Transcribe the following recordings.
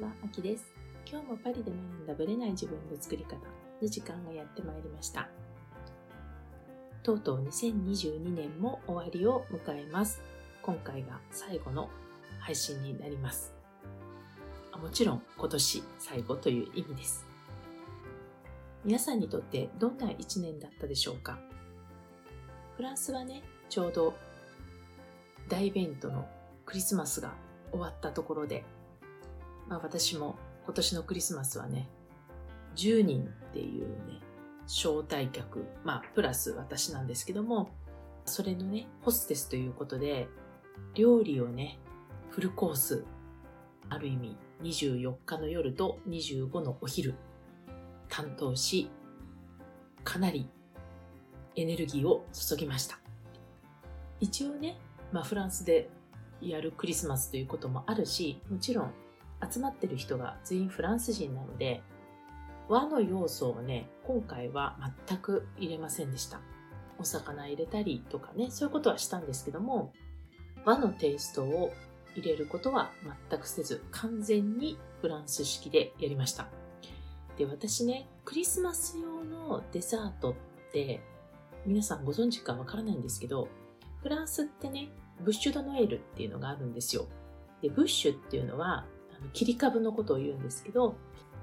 ちは、あきです。今日もパリで学んだブレない自分の作り方の時間がやってまいりました。とうとう2022年も終わりを迎えます。今回が最後の配信になります。あもちろん今年最後という意味です。皆さんにとってどんな一年だったでしょうか？フランスはね、ちょうど大イベントのクリスマスが終わったところで、まあ私も今年のクリスマスはね、10人っていうね、招待客、まあプラス私なんですけども、それのね、ホステスということで、料理をね、フルコース、ある意味24日の夜と25のお昼、担当し、かなりエネルギーを注ぎました。一応ね、まあフランスでやるクリスマスということもあるし、もちろん集まってる人が全員フランス人なので、和の要素をね、今回は全く入れませんでした。お魚入れたりとかね、そういうことはしたんですけども、和のテイストを入れることは全くせず、完全にフランス式でやりました。で、私ね、クリスマス用のデザートって、皆さんご存知かわからないんですけど、フランスってね、ブッシュドノエルっていうのがあるんですよ。で、ブッシュっていうのは、切り株のことを言うんですけど、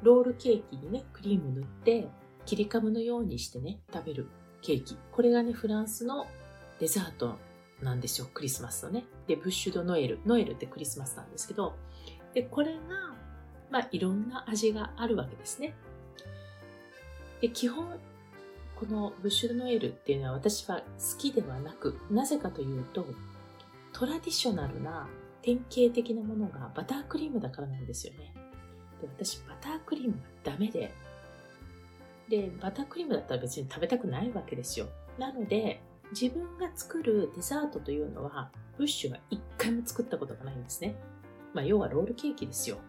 ロールケーキにね、クリーム塗って、切り株のようにしてね、食べるケーキ。これがね、フランスのデザートなんですよ、クリスマスのね。で、ブッシュドノエル。ノエルってクリスマスなんですけど、で、これが、まあ、いろんな味があるわけですね。で、基本、このブッシュドノエルっていうのは私は好きではなく、なぜかというと、トラディショナルな典型的なものがバタークリームだからなんですよね。で私、バタークリームがダメで、で、バタークリームだったら別に食べたくないわけですよ。なので、自分が作るデザートというのは、ブッシュが一回も作ったことがないんですね。まあ、要はロールケーキですよ。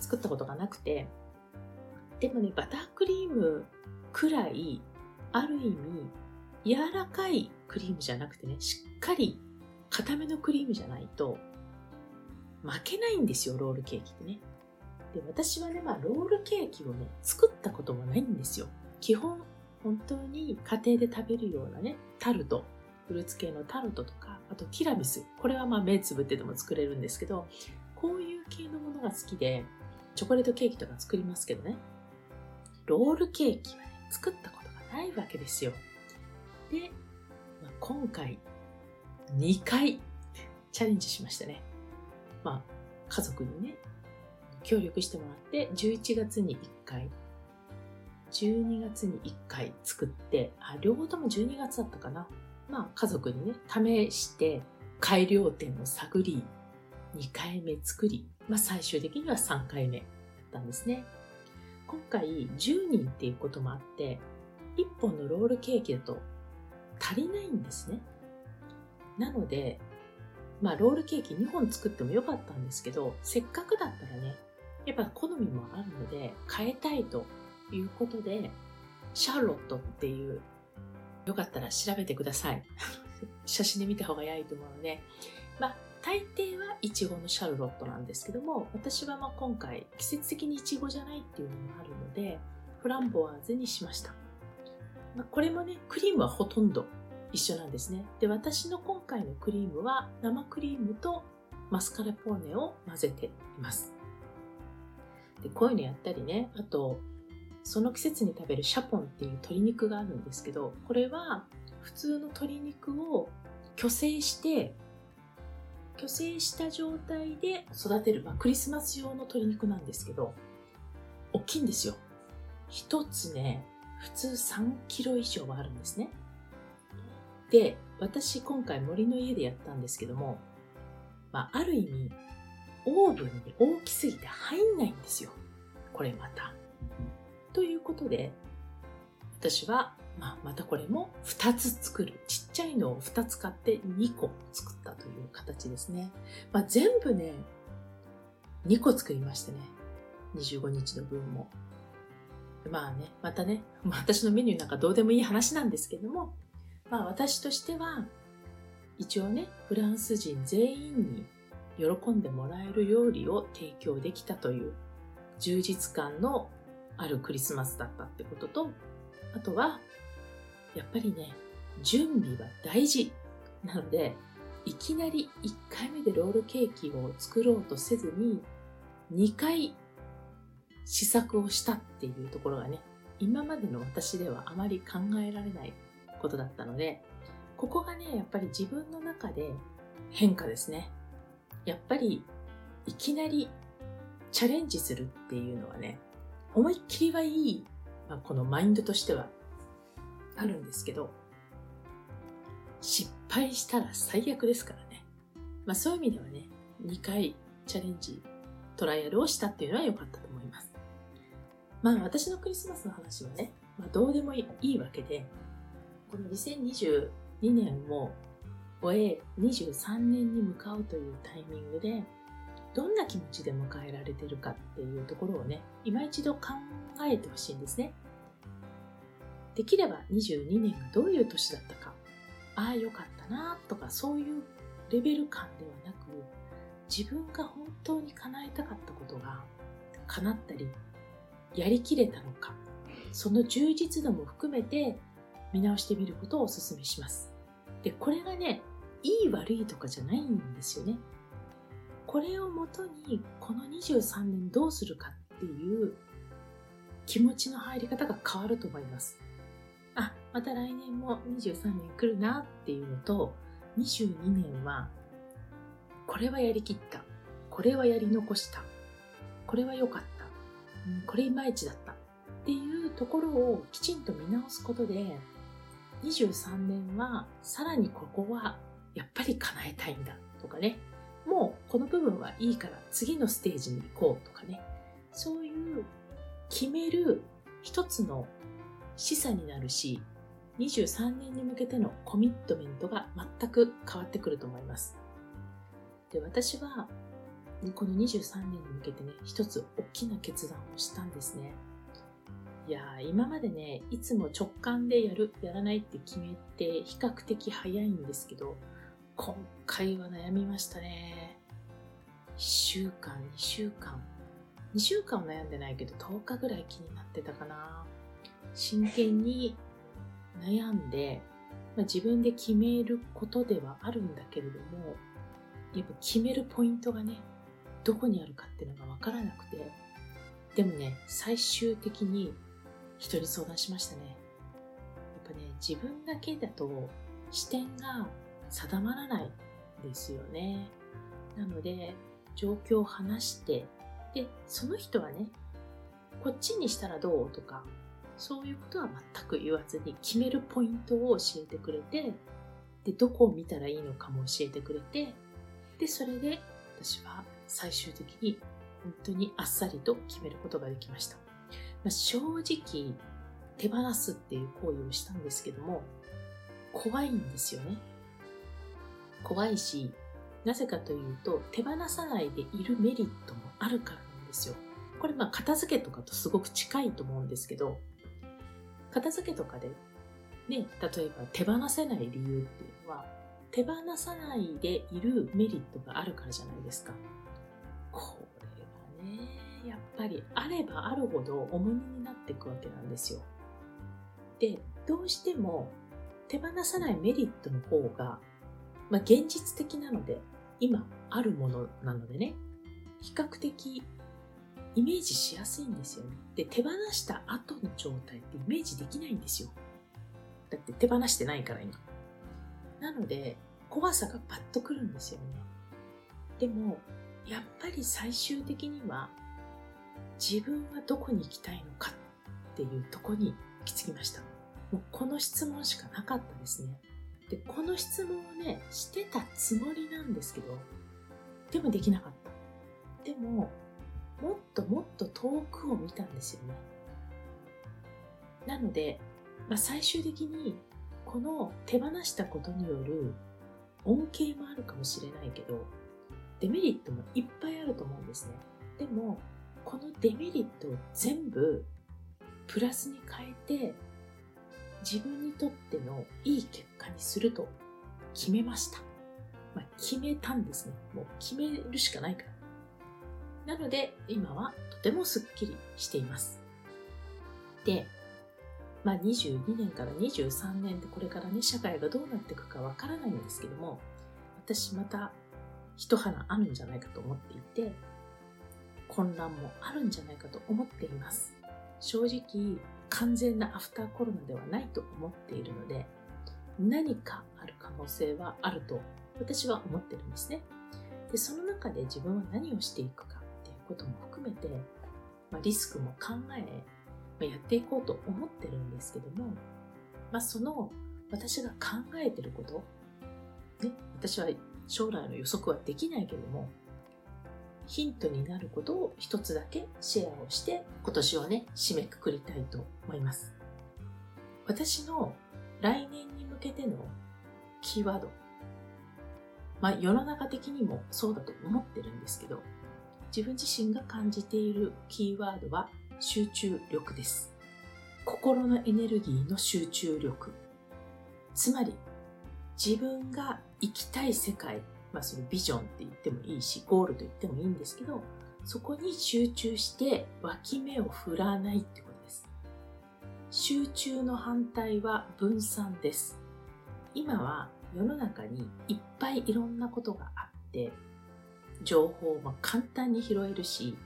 作ったことがなくて、でもね、バタークリームくらい、ある意味、柔らかいクリームじゃなくてね、しっかり固めのクリームじゃないと、負けないんですよ、ロールケーキってね。で、私はね、まあ、ロールケーキをね、作ったこともないんですよ。基本、本当に家庭で食べるようなね、タルト、フルーツ系のタルトとか、あとティラミス。これはまあ目つぶってでも作れるんですけど、こういう系のものが好きで、チョコレートケーキとか作りますけどね。ロールケーキはね、作ったことがないわけですよ。で、まあ、今回、2回チャレンジしましたね。まあ、家族にね、協力してもらって、11月に1回、12月に1回作って、あ、両方とも12月だったかな。まあ、家族にね、試して、改良点を探り、2回目作り、まあ、最終的には3回目だったんですね。今回10人っていうこともあって、1本のロールケーキだと足りないんですね。なので、まあロールケーキ2本作ってもよかったんですけど、せっかくだったらね、やっぱ好みもあるので変えたいということで、シャーロットっていう、よかったら調べてください。写真で見た方が早いと思うので、まあ大抵はイチゴのシャルロットなんですけども、私はまあ今回季節的にイチゴじゃないっていうのもあるので、フランボワーズにしました。まあ、これもね、クリームはほとんど一緒なんですね。で、私の今回のクリームは生クリームとマスカルポーネを混ぜています。で、こういうのやったりね、あと、その季節に食べるシャポンっていう鶏肉があるんですけど、これは普通の鶏肉を虚勢して虚勢した状態で育てる、まあ、クリスマス用の鶏肉なんですけど、大きいんですよ。一つね、普通3キロ以上はあるんですね。で、私今回森の家でやったんですけども、まあ、ある意味、オーブンに大きすぎて入んないんですよ。これまた。ということで、私はまあ、またこれも2つ作る。ちっちゃいのを2つ買って2個作ったという形ですね。まあ、全部ね、2個作りましてね。25日の分も。まあね、またね、私のメニューなんかどうでもいい話なんですけども、まあ私としては、一応ね、フランス人全員に喜んでもらえる料理を提供できたという充実感のあるクリスマスだったってことと、あとは、やっぱりね、準備は大事。なので、いきなり1回目でロールケーキを作ろうとせずに、2回試作をしたっていうところがね、今までの私ではあまり考えられないことだったので、ここがね、やっぱり自分の中で変化ですね。やっぱり、いきなりチャレンジするっていうのはね、思いっきりはいい、まあ、このマインドとしてはあるんですけど、失敗したら最悪ですからね。まあそういう意味ではね、2回チャレンジ、トライアルをしたっていうのは良かったと思います。まあ私のクリスマスの話はね、まあどうでもいいわけで、この2022年も終え23年に向かうというタイミングで、どんな気持ちで迎えられてるかっていうところをね、今一度考えてほしいんですね。できれば22年がどういう年だったか、ああよかったなとかそういうレベル感ではなく、自分が本当に叶えたかったことが叶ったり、やりきれたのか、その充実度も含めて見直してみることをお勧めします。で、これがね、いい悪いとかじゃないんですよね。これをもとにこの23年どうするかっていう気持ちの入り方が変わると思います。あ、また来年も23年来るなっていうのと、22年は、これはやりきった。これはやり残した。これは良かった。これいまいちだった。っていうところをきちんと見直すことで、23年はさらにここはやっぱり叶えたいんだとかね、もうこの部分はいいから次のステージに行こうとかね、そういう決める一つの示唆になるし、23年に向けてのコミットメントが全く変わってくると思います。で、私はこの23年に向けてね、一つ大きな決断をしたんですね。いやー、今までね、いつも直感でやる、やらないって決めて比較的早いんですけど、今回は悩みましたね。1週間、2週間。2週間は悩んでないけど、10日ぐらい気になってたかな。真剣に悩んで、まあ、自分で決めることではあるんだけれども、やっぱ決めるポイントがね、どこにあるかっていうのがわからなくて、でもね、最終的に人に相談しましたね。やっぱね、自分だけだと視点が定まらないですよね。なので、状況を話して、で、その人はね、こっちにしたらどうとか、そういうことは全く言わずに決めるポイントを教えてくれて、で、どこを見たらいいのかも教えてくれて、で、それで私は最終的に本当にあっさりと決めることができました。まあ、正直、手放すっていう行為をしたんですけども、怖いんですよね。怖いし、なぜかというと、手放さないでいるメリットもあるからなんですよ。これまあ片付けとかとすごく近いと思うんですけど、片付けとかで、ね、例えば手放せない理由っていうのは、手放さないでいるメリットがあるからじゃないですか。これがね、やっぱりあればあるほど重荷になっていくわけなんですよ。で、どうしても手放さないメリットの方がまあ、現実的なので、今あるものなのでね、比較的イメージしやすいんですよね。で、手放した後の状態ってイメージできないんですよ。だって手放してないから今。なので、怖さがパッとくるんですよね。でも、やっぱり最終的には、自分はどこに行きたいのかっていうとこに行き着きました。もうこの質問しかなかったですね。で、この質問をね、してたつもりなんですけど、でもできなかった。でも、もっともっと遠くを見たんですよね。なので、まあ、最終的に、この手放したことによる恩恵もあるかもしれないけど、デメリットもいっぱいあると思うんですね。でも、このデメリットを全部プラスに変えて自分にとってのいい結果にすると決めました。まあ、決めたんですね。もう決めるしかないから。なので、今はとてもすっきりしています。で、まあ、22年から23年でこれからね、社会がどうなっていくかわからないんですけども、私また一花あるんじゃないかと思っていて、混乱もあるんじゃないかと思っています。正直、完全なアフターコロナではないと思っているので、何かある可能性はあると私は思ってるんですね。で、その中で自分は何をしていくかっていうことも含めて、まあ、リスクも考え、ま、やっていこうと思ってるんですけども、まあ、その私が考えてること、ね、私は将来の予測はできないけども、ヒントになることを一つだけシェアをして今年をね、締めくくりたいと思います。私の来年に向けてのキーワード。まあ世の中的にもそうだと思ってるんですけど、自分自身が感じているキーワードは集中力です。心のエネルギーの集中力。つまり自分が生きたい世界まあ、そのビジョンって言ってもいいし、ゴールと言ってもいいんですけど、そこに集中して脇目を振らないってことです。集中の反対は分散です。今は世の中にいっぱいいろんなことがあって、情報も簡単に拾えるし、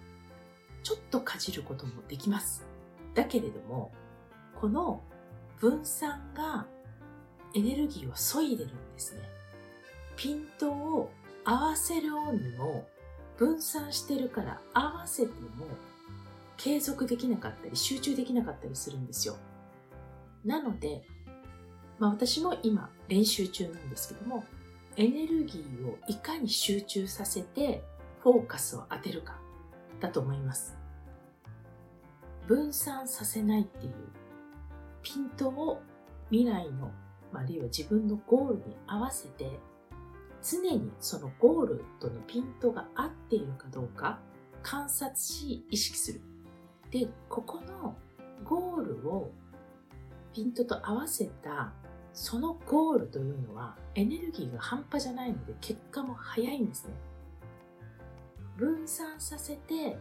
ちょっとかじることもできます。だけれども、この分散がエネルギーを削いでるんですね。ピントを合わせるようにも分散してるから合わせても継続できなかったり集中できなかったりするんですよ。なので、まあ私も今練習中なんですけども、エネルギーをいかに集中させてフォーカスを当てるかだと思います。分散させないっていうピントを未来の、まあるいは自分のゴールに合わせて常にそのゴールとのピントが合っているかどうか観察し意識する。で、ここのゴールをピントと合わせたそのゴールというのはエネルギーが半端じゃないので結果も早いんですね。分散させて、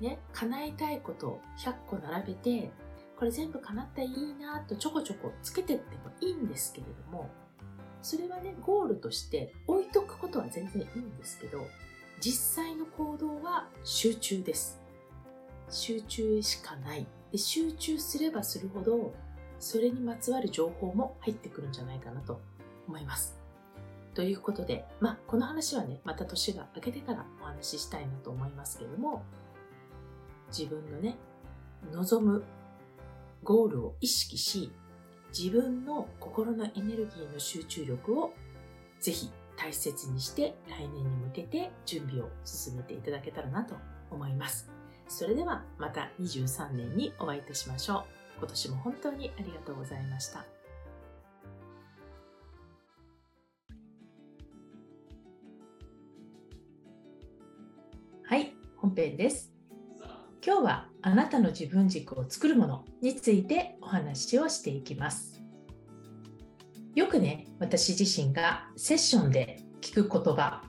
ね、叶えたいことを100個並べて、これ全部叶ったらいいなとちょこちょこつけてってもいいんですけれども、それはね、ゴールとして置いとくことは全然いいんですけど、実際の行動は集中です。集中しかない。で集中すればするほど、それにまつわる情報も入ってくるんじゃないかなと思います。ということで、まあ、この話はね、また年が明けてからお話ししたいなと思いますけれども、自分のね、望むゴールを意識し、自分の心のエネルギーの集中力をぜひ大切にして来年に向けて準備を進めていただけたらなと思います。それではまた23年にお会いいたしましょう。今年も本当にありがとうございました。はい、本編です。今日はあなたの自分軸を作るものについてお話をしていきます。よくね、私自身がセッションで聞く言葉、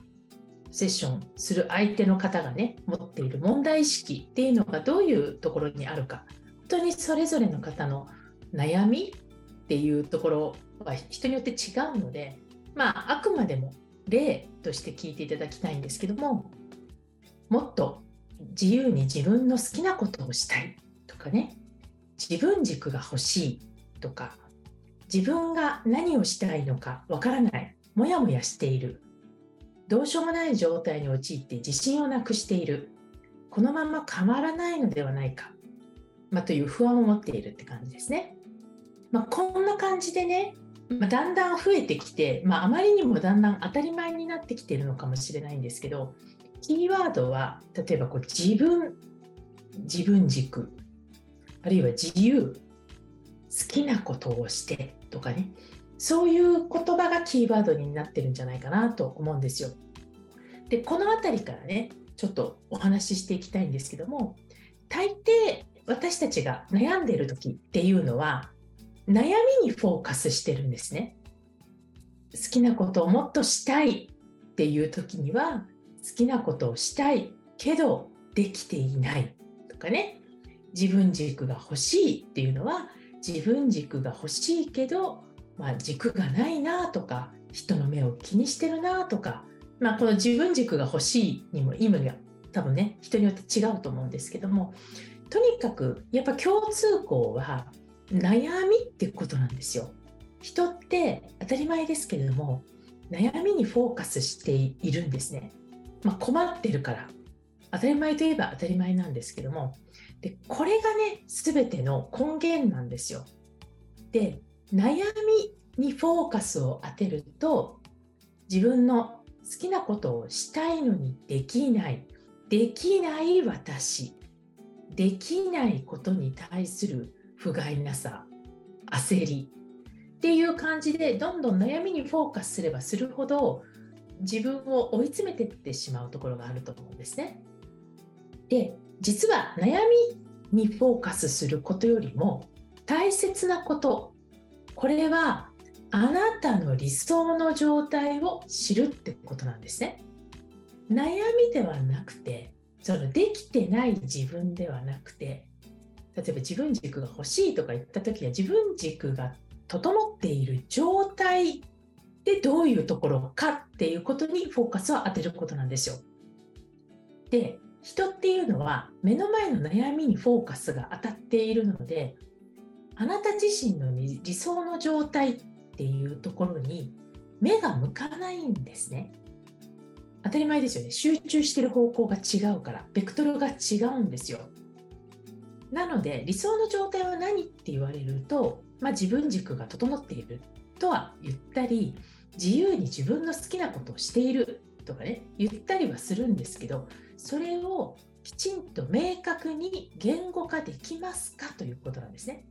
セッションする相手の方がね、持っている問題意識っていうのがどういうところにあるか、本当にそれぞれの方の悩みっていうところは人によって違うので、まあ、あくまでも例として聞いていただきたいんですけども、もっと自由に自分の好きなことをしたいとかね。自分軸が欲しいとか。自分が何をしたいのかわからない。もやもやしている。どうしようもない状態に陥って自信をなくしている。このまま変わらないのではないか、まあ、という不安を持っているって感じですね。まあ、こんな感じでね、まあ、だんだん増えてきて、まあ、あまりにもだんだん当たり前になってきているのかもしれないんですけど。キーワードは例えばこう自分自分軸あるいは自由好きなことをしてとかねそういう言葉がキーワードになってるんじゃないかなと思うんですよ。でこの辺りからねちょっとお話ししていきたいんですけども大抵私たちが悩んでいる時っていうのは悩みにフォーカスしてるんですね。好きなことをもっとしたいっていう時には好きなことをしたいけどできていないとかね自分軸が欲しいっていうのは自分軸が欲しいけど、まあ、軸がないなとか人の目を気にしてるなとか、まあ、この自分軸が欲しいにも意味が多分ね人によって違うと思うんですけどもとにかくやっぱ共通項は悩みってことなんですよ。人って当たり前ですけれども悩みにフォーカスしているんですね。まあ、困ってるから。当たり前といえば当たり前なんですけども。でこれがね全ての根源なんですよ。で悩みにフォーカスを当てると自分の好きなことをしたいのにできない。できない私。できないことに対する不甲斐なさ。焦り。っていう感じでどんどん悩みにフォーカスすればするほど自分を追い詰めていってしまうところがあると思うんですね。で実は悩みにフォーカスすることよりも大切なことこれはあなたの理想の状態を知るってことなんですね。悩みではなくてそのできてない自分ではなくて例えば自分軸が欲しいとか言った時は自分軸が整っている状態でどういうところかっていうことにフォーカスを当てることなんですよ。で人っていうのは目の前の悩みにフォーカスが当たっているのであなた自身の理想の状態っていうところに目が向かないんですね。当たり前ですよね。集中してる方向が違うから、ベクトルが違うんですよ。なので、理想の状態は何って言われると、まあ、自分軸が整っているとは言ったり、自由に自分の好きなことをしているとかね、言ったりはするんですけど、それをきちんと明確に言語化できますかということなんですね。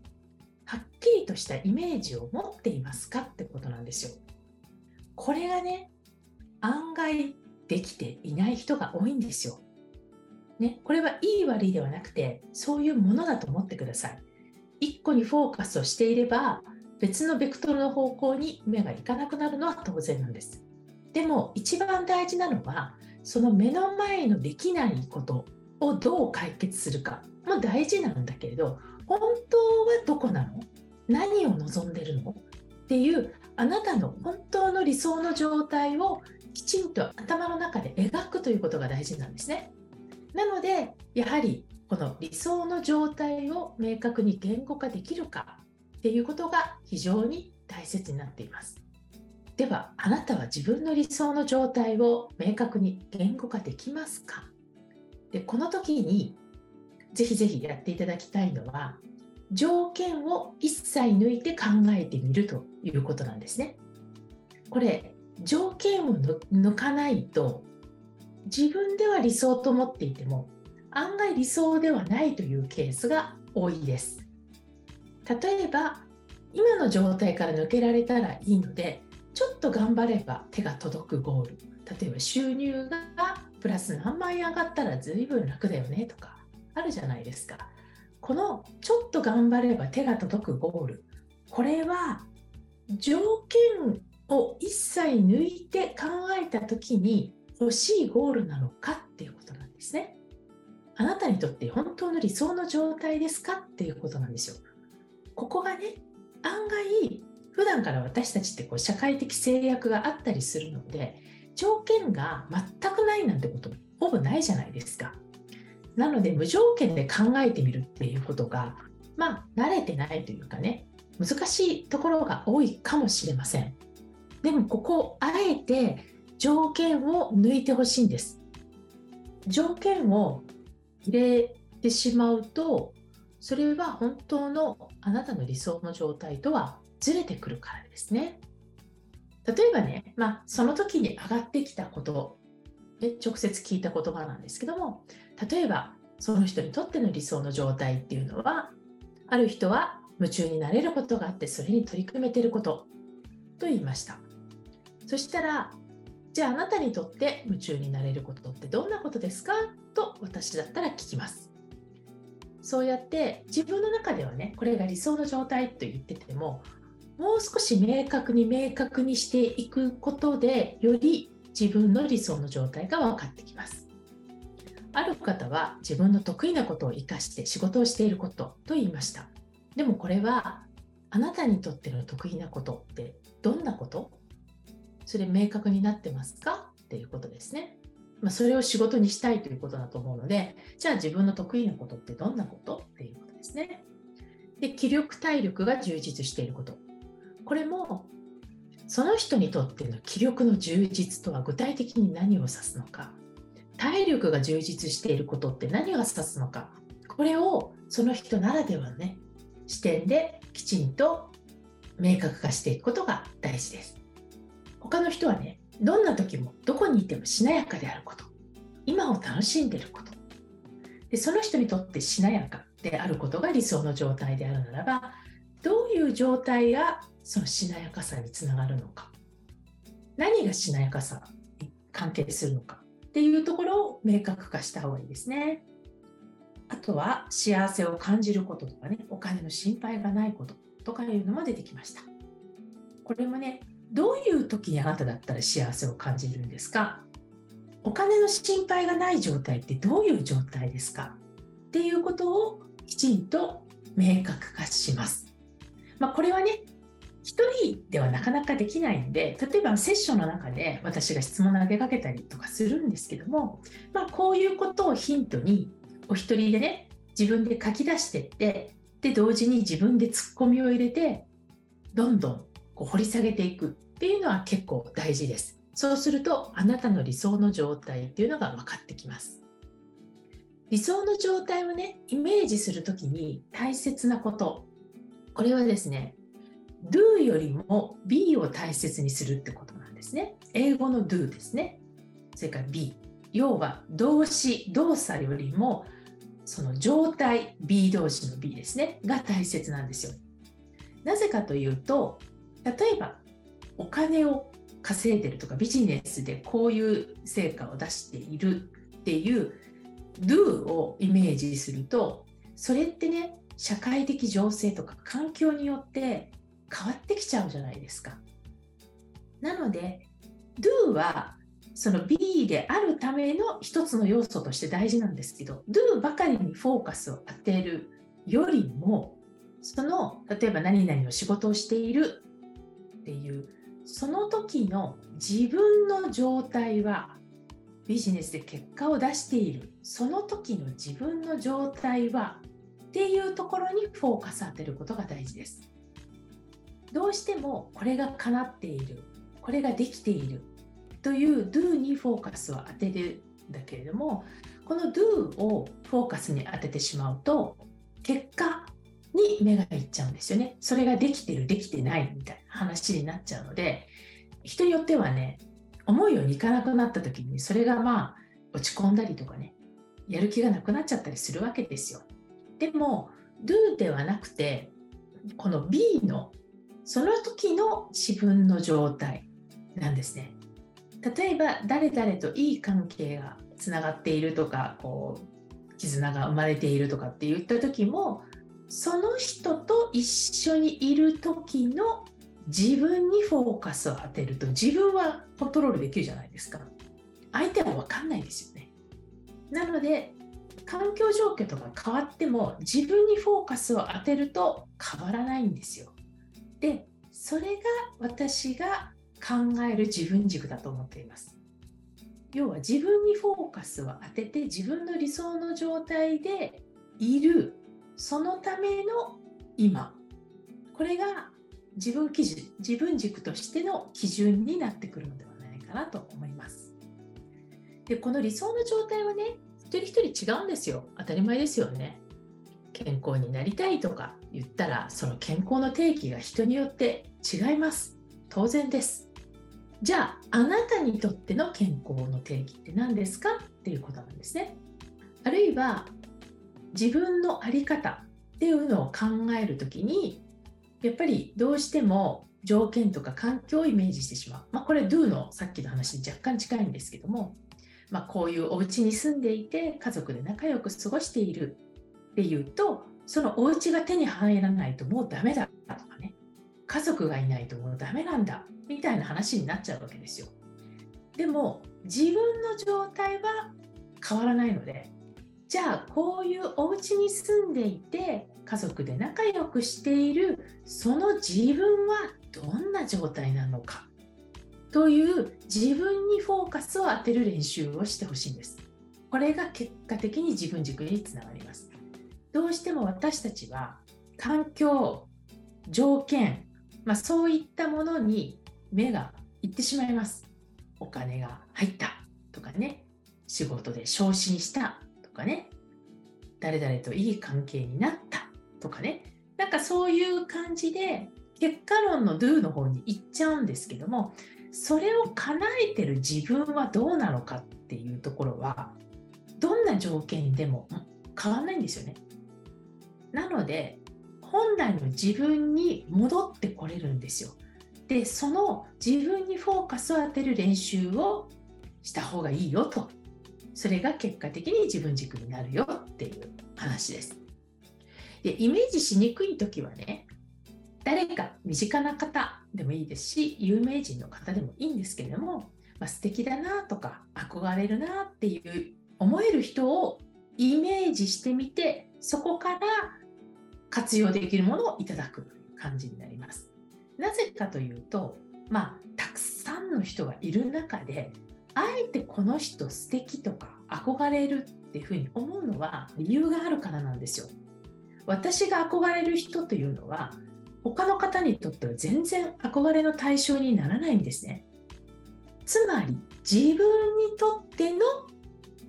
はっきりとしたイメージを持っていますかってことなんですよ。これがね、案外できていない人が多いんですよ。ね、これはいい悪いではなくて、そういうものだと思ってください。一個にフォーカスをしていれば、別のベクトルの方向に目がいかなくなるのは当然なんです。でも一番大事なのは、その目の前のできないことをどう解決するかも大事なんだけれど本当はどこなの？何を望んでるの？っていうあなたの本当の理想の状態をきちんと頭の中で描くということが大事なんですね。なのでやはりこの理想の状態を明確に言語化できるかっていうことが非常に大切になっています。ではあなたは自分の理想の状態を明確に言語化できますか？でこの時にぜひぜひやっていただきたいのは条件を一切抜いて考えてみるということなんですね。これ条件を抜かないと自分では理想と思っていても案外理想ではないというケースが多いです。例えば今の状態から抜けられたらいいのでちょっと頑張れば手が届くゴール。例えば収入がプラス何万円上がったら随分楽だよねとかあるじゃないですか。このちょっと頑張れば手が届くゴール。これは条件を一切抜いて考えた時に欲しいゴールなのかっていうことなんですね。あなたにとって本当の理想の状態ですかっていうことなんですよ。ここがね案外普段から私たちってこう社会的制約があったりするので条件が全くないなんてことほぼないじゃないですか。なので無条件で考えてみるっていうことがまあ慣れてないというかね難しいところが多いかもしれません。でもここあえて条件を抜いてほしいんです。条件を入れてしまうとそれは本当のあなたの理想の状態とはずれてくるからですね。例えばね、まあ、その時に上がってきたことで直接聞いた言葉なんですけども例えばその人にとっての理想の状態っていうのはある人は夢中になれることがあってそれに取り組めてることと言いました。そしたらじゃああなたにとって夢中になれることってどんなことですか？と私だったら聞きます。そうやって自分の中ではねこれが理想の状態と言っててももう少し明確に明確にしていくことでより自分の理想の状態が分かってきます。ある方は自分の得意なことを生かして仕事をしていることと言いました。でもこれはあなたにとっての得意なことってどんなこと？それ明確になってますか？っていうことですね。まあ、それを仕事にしたいということだと思うので、じゃあ自分の得意なことってどんなことっていうことですね。で、気力、体力が充実していること。これも、その人にとっての気力の充実とは具体的に何を指すのか。体力が充実していることって何が指すのか。これをその人ならではのね、視点できちんと明確化していくことが大事です。他の人はね、どんな時もどこにいてもしなやかであること。今を楽しんでいること。でその人にとってしなやかであることが理想の状態であるならば、どういう状態がそのしなやかさにつながるのか。何がしなやかさに関係するのかっていうところを明確化した方がいいですね。あとは幸せを感じることとかね、お金の心配がないこととかいうのも出てきました。これもね、どういう時にあなただったら幸せを感じるんですか？お金の心配がない状態ってどういう状態ですか？っていうことをきちんと明確化します。まあ、これはね、一人ではなかなかできないんで、例えばセッションの中で私が質問を投げかけたりとかするんですけども、まあ、こういうことをヒントにお一人でね、自分で書き出してって、で、同時に自分でツッコミを入れて、どんどんこう掘り下げていくっていうのは結構大事です。そうすると、あなたの理想の状態っていうのが分かってきます。理想の状態をね、イメージするときに大切なこと。これはですね、do よりも be を大切にするってことなんですね。英語の do ですね。それから be。要は動詞、動作よりもその状態 B 動詞の B ですねが大切なんですよ。なぜかというと例えばお金を稼いでるとかビジネスでこういう成果を出しているっていう do をイメージするとそれってね社会的情勢とか環境によって変わってきちゃうじゃないですか。なので do はその B であるための一つの要素として大事なんですけど Do ばかりにフォーカスを当てるよりもその例えば何々の仕事をしているっていうその時の自分の状態はビジネスで結果を出している。その時の自分の状態はっていうところにフォーカス当てることが大事です。どうしてもこれが叶っている。これができている。という do にフォーカスを当てるんだけれどもこの do をフォーカスに当ててしまうと結果に目がいっちゃうんですよね。それができてるできてないみたいな話になっちゃうので人によってはね思うようにいかなくなった時にそれがまあ落ち込んだりとかねやる気がなくなっちゃったりするわけですよ。でも do ではなくてこの B のその時の自分の状態なんですね。例えば誰々といい関係がつながっているとかこう絆が生まれているとかって言った時もその人と一緒にいる時の自分にフォーカスを当てると自分はコントロールできるじゃないですか。相手は分かんないですよね。なので環境状況とか変わっても自分にフォーカスを当てると変わらないんですよ。でそれが私が考える自分軸だと思っています。要は自分にフォーカスを当てて自分の理想の状態でいるそのための今これが自分基準自分軸としての基準になってくるのではないかなと思います。でこの理想の状態はね一人一人違うんですよ当たり前ですよね。健康になりたいとか言ったらその健康の定義が人によって違います当然ですじゃああなたにとっての健康の定義って何ですかっていうことなんですね。あるいは自分の在り方っていうのを考える時にやっぱりどうしても条件とか環境をイメージしてしまう。まあ、これ Do のさっきの話に若干近いんですけども、まあ、こういうお家に住んでいて家族で仲良く過ごしているっていうとそのお家が手に入らないともうダメだとかね家族がいないともうダメなんだみたいな話になっちゃうわけですよ。でも自分の状態は変わらないのでじゃあこういうお家に住んでいて家族で仲良くしているその自分はどんな状態なのか？という自分にフォーカスを当てる練習をしてほしいんです。これが結果的に自分軸につながります。どうしても私たちは環境、条件、まあ、そういったものに目がいってしまいます。お金が入ったとかね、仕事で昇進したかね、誰々といい関係になったとかね、なんかそういう感じで結果論の do の方に行っちゃうんですけども、それを叶えてる自分はどうなのかっていうところは、どんな条件でも変わんないんですよね。なので、本来の自分に戻ってこれるんですよ。で、その自分にフォーカスを当てる練習をした方がいいよと。それが結果的に自分軸になるよっていう話です。で、イメージしにくい時はね、誰か身近な方でもいいですし、有名人の方でもいいんですけれども、まあ、素敵だなとか憧れるなっていう思える人をイメージしてみて、そこから活用できるものをいただく感じになります。なぜかというと、まあ、たくさんの人がいる中で、あえてこの人素敵とか憧れるっていうふうに思うのは理由があるからなんですよ。私が憧れる人というのは他の方にとっては全然憧れの対象にならないんですね。つまり自分にとっての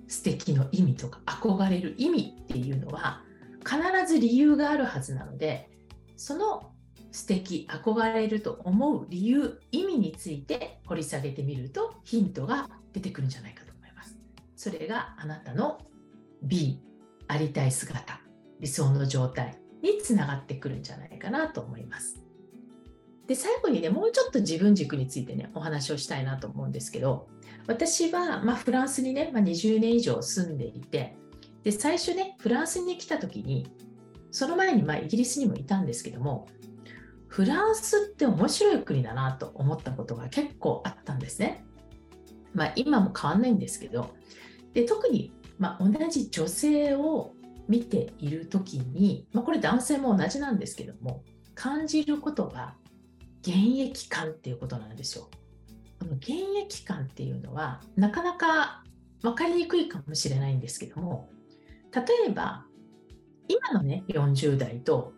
素敵の意味とか憧れる意味っていうのは必ず理由があるはずなのでその素敵憧れると思う理由意味について掘り下げてみるとヒントが出てくるんじゃないかと思います。それがあなたの B ありたい姿理想の状態につながってくるんじゃないかなと思います。で最後にねもうちょっと自分軸についてねお話をしたいなと思うんですけど私は、まあ、フランスにね、まあ、20年以上住んでいてで最初ねフランスに来た時にその前にまあイギリスにもいたんですけどもフランスって面白い国だなと思ったことが結構あったんですね。まあ今も変わんないんですけどで特にまあ同じ女性を見ている時に、まあ、これ男性も同じなんですけども感じることは現役感っていうことなんですよ。この現役感っていうのはなかなか分かりにくいかもしれないんですけども例えば今のね40代と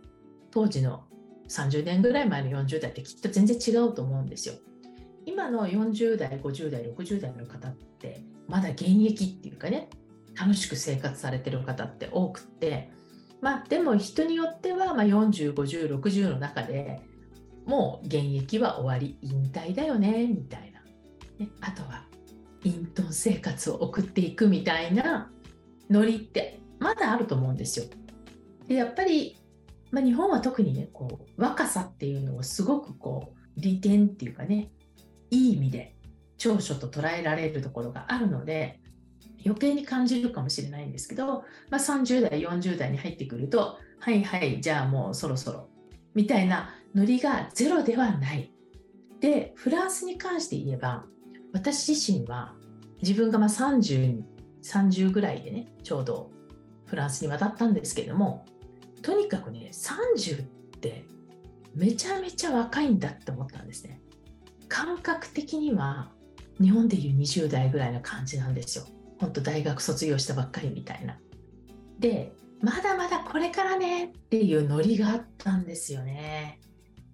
当時の30年ぐらい前の40代ってきっと全然違うと思うんですよ。今の40代50代60代の方ってまだ現役っていうかね楽しく生活されてる方って多くってまあでも人によってはま405060の中でもう現役は終わり引退だよねみたいな、ね、あとは隠遁生活を送っていくみたいなノリってまだあると思うんですよ。でやっぱり、まあ、日本は特にねこう若さっていうのをすごくこう利点っていうかねいい意味で長所と捉えられるところがあるので余計に感じるかもしれないんですけど、まあ、30代40代に入ってくるとはいはいじゃあもうそろそろみたいなノリがゼロではない。でフランスに関して言えば私自身は自分がま 30, 30ぐらいでねちょうどフランスに渡ったんですけどもとにかくね30ってめちゃめちゃ若いんだって思ったんですね。感覚的には日本でいう20代ぐらいの感じなんですよ。本当大学卒業したばっかりみたいな。でまだまだこれからねっていうノリがあったんですよね。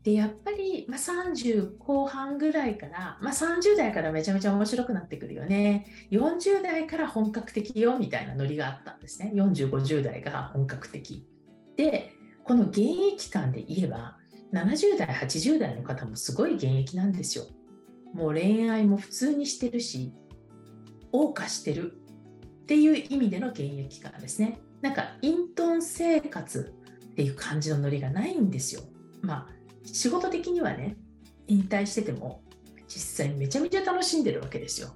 でやっぱり、まあ、30後半ぐらいから、まあ、30代からめちゃめちゃ面白くなってくるよね。40代から本格的よみたいなノリがあったんですね。4050代が本格的。でこの現役感で言えば70代80代の方もすごい現役なんですよもう恋愛も普通にしてるし謳歌してるっていう意味での現役感ですね。なんか隠遁生活っていう感じのノリがないんですよ。まあ仕事的にはね引退してても実際めちゃめちゃ楽しんでるわけですよ。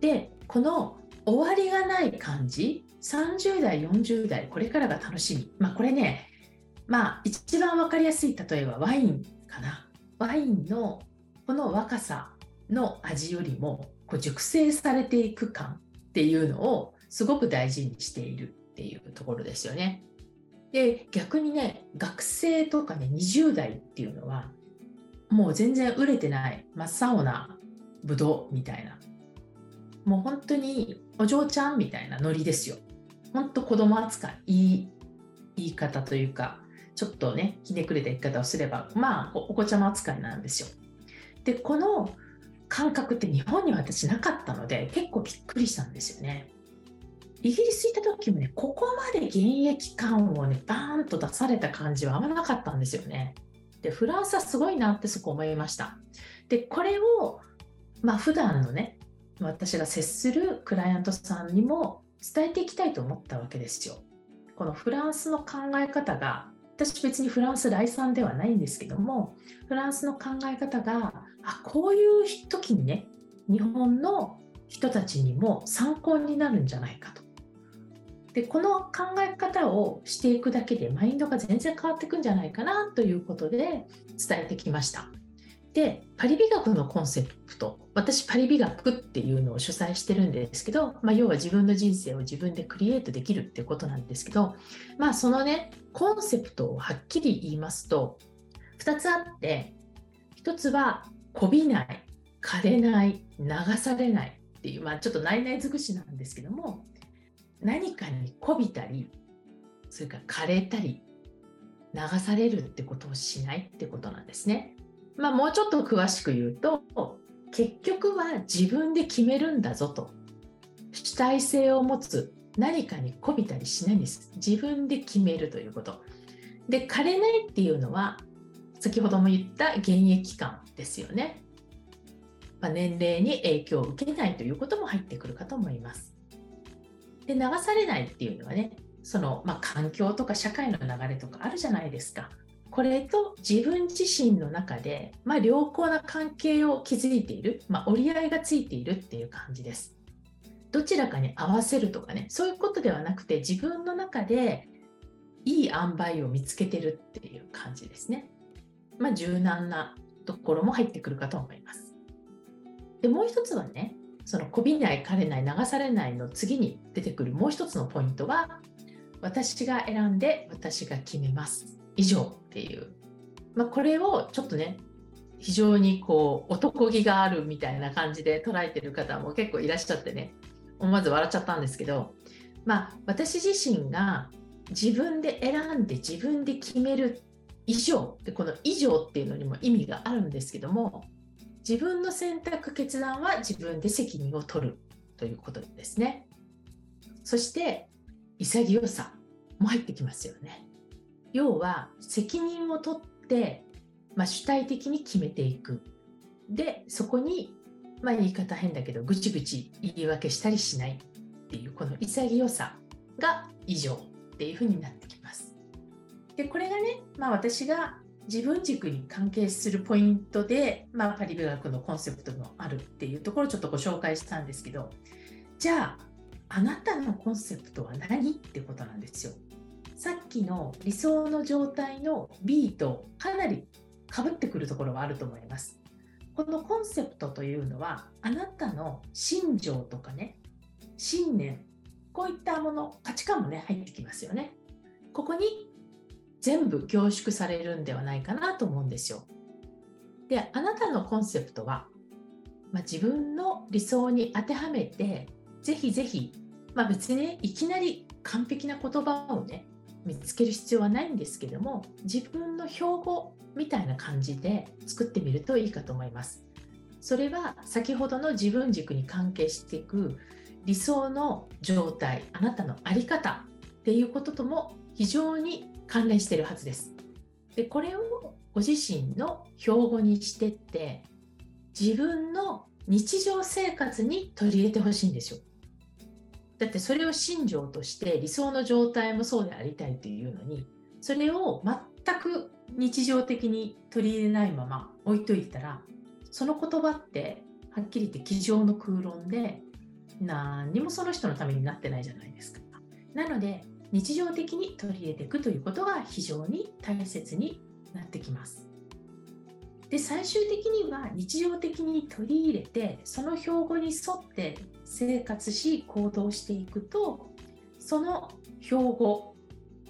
でこの終わりがない感じ30代40代これからが楽しみまあこれねまあ一番分かりやすい例えばワインかなワインのこの若さの味よりもこう熟成されていく感っていうのをすごく大事にしているっていうところですよね。で逆にね学生とかね20代っていうのはもう全然売れてない真っ青なブドウみたいなもう本当にお嬢ちゃんみたいなノリですよ。本当子供扱いいい言い方というかちょっとねひねくれた言い方をすればまあお子ちゃま扱いなんですよ。でこの感覚って日本には私なかったので結構びっくりしたんですよね。イギリス行った時もねここまで現役感をねバーンと出された感じはあんまなかったんですよね。でフランスはすごいなってそこ思いました。でこれをまあ普段のね私が接するクライアントさんにも伝えていきたいと思ったわけですよ。このフランスの考え方が私別にフランス来産ではないんですけどもフランスの考え方があこういう時にね日本の人たちにも参考になるんじゃないかと。でこの考え方をしていくだけでマインドが全然変わっていくんじゃないかなということで伝えてきました。でパリ美学のコンセプト私パリ美学っていうのを主催してるんですけど、まあ、要は自分の人生を自分でクリエイトできるっていうことなんですけどまあそのねコンセプトをはっきり言いますと2つあって1つはこびない枯れない流されないっていうまあちょっと内々尽くしなんですけども何かにこびたりそれから枯れたり流されるってことをしないってことなんですね。まあ、もうちょっと詳しく言うと結局は自分で決めるんだぞと。主体性を持つ何かにこびたりしないんです。自分で決めるということ。で枯れないっていうのは先ほども言った現役感ですよね、まあ、年齢に影響を受けないということも入ってくるかと思います。で流されないっていうのはねその、まあ、環境とか社会の流れとかあるじゃないですか。これと自分自身の中で、まあ、良好な関係を築いている、まあ、折り合いがついているっていう感じです。どちらかに合わせるとかね、そういうことではなくて、自分の中でいい塩梅を見つけてるっていう感じですね。まあ、柔軟なところも入ってくるかと思います。で、もう一つはね、そのこびない、枯れない、流されないの次に出てくるもう一つのポイントは、私が選んで私が決めます。以上っていう、まあ、これをちょっとね非常にこう男気があるみたいな感じで捉えてる方も結構いらっしゃってね。思わず笑っちゃったんですけど。まあ私自身が自分で選んで自分で決める以上でこの以上っていうのにも意味があるんですけども自分の選択決断は自分で責任を取るということですね。そして潔さも入ってきますよね。要は責任を取って、まあ、主体的に決めていくでそこに、まあ、言い方変だけどぐちぐち言い訳したりしないっていうこの潔さが以上っていうふうになってきます。でこれがね、まあ、私が自分軸に関係するポイントで、まあ、パリ美学のコンセプトもあるっていうところをちょっとご紹介したんですけどじゃああなたのコンセプトは何ってことなんですよ。さっきの理想の状態の B とかなりかぶってくるところはあると思います。このコンセプトというのはあなたの信条とかね信念こういったもの価値観もね入ってきますよね。ここに全部凝縮されるんではないかなと思うんですよ。であなたのコンセプトは、まあ、自分の理想に当てはめてぜひぜひ、まあ、別にねいきなり完璧な言葉をね見つける必要はないんですけども自分の標語みたいな感じで作ってみるといいかと思います。それは先ほどの自分軸に関係していく理想の状態あなたの在り方っていうこととも非常に関連しているはずです。でこれをご自身の標語にしてって自分の日常生活に取り入れてほしいんですよ。だってそれを信条として理想の状態もそうでありたいというのにそれを全く日常的に取り入れないまま置いといたらその言葉ってはっきり言って机上の空論で何にもその人のためになってないじゃないですか。なので日常的に取り入れていくということが非常に大切になってきます。で最終的には日常的に取り入れてその標語に沿って生活し行動していくとその標語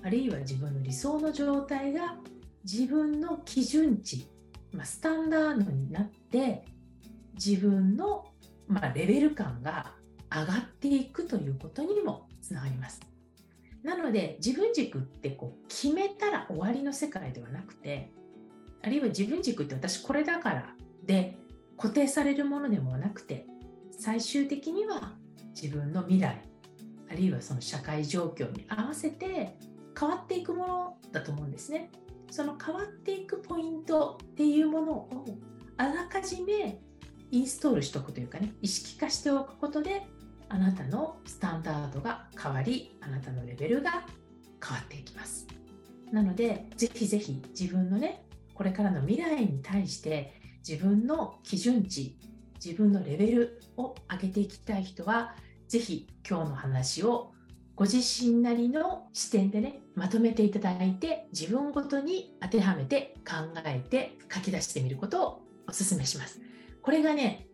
あるいは自分の理想の状態が自分の基準値、まあ、スタンダードになって自分の、まあ、レベル感が上がっていくということにもつながります。なので自分軸ってこう決めたら終わりの世界ではなくてあるいは自分軸って私これだからで固定されるものでもなくて最終的には自分の未来あるいはその社会状況に合わせて変わっていくものだと思うんですね。その変わっていくポイントっていうものをあらかじめインストールしておくというかね意識化しておくことであなたのスタンダードが変わりあなたのレベルが変わっていきますなのでぜひぜひ自分のねこれからの未来に対して自分の基準値自分のレベルを上げていきたい人はぜひ今日の話をご自身なりの視点でねまとめていただいて自分ごとに当てはめて考えて書き出してみることをお勧めします。これがね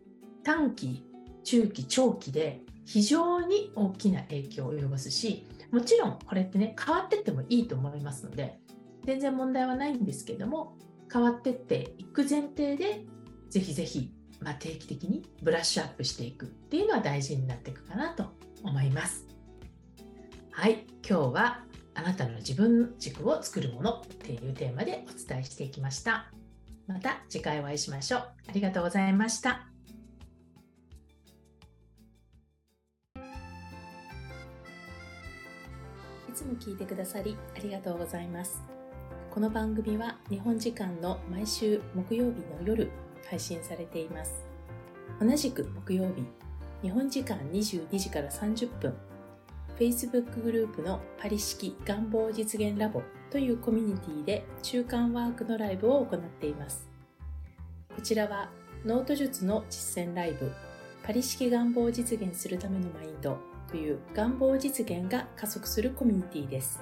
短期中期長期で非常に大きな影響を及ぼすしもちろんこれってね変わってってもいいと思いますので全然問題はないんですけども変わってっていく前提でぜひぜひ、まあ、定期的にブラッシュアップしていくっていうのは大事になっていくかなと思います。はい。今日はあなたの自分軸を作るものっていうテーマでお伝えしていきました。また次回お会いしましょう。ありがとうございました。いつも聞いてくださりありがとうございます。この番組は日本時間の毎週木曜日の夜配信されています同じく木曜日日本時間22時から30分 Facebook グループのパリ式願望実現ラボというコミュニティで中間ワークのライブを行っています。こちらはノート術の実践ライブパリ式願望を実現するためのマインドという願望実現が加速するコミュニティです。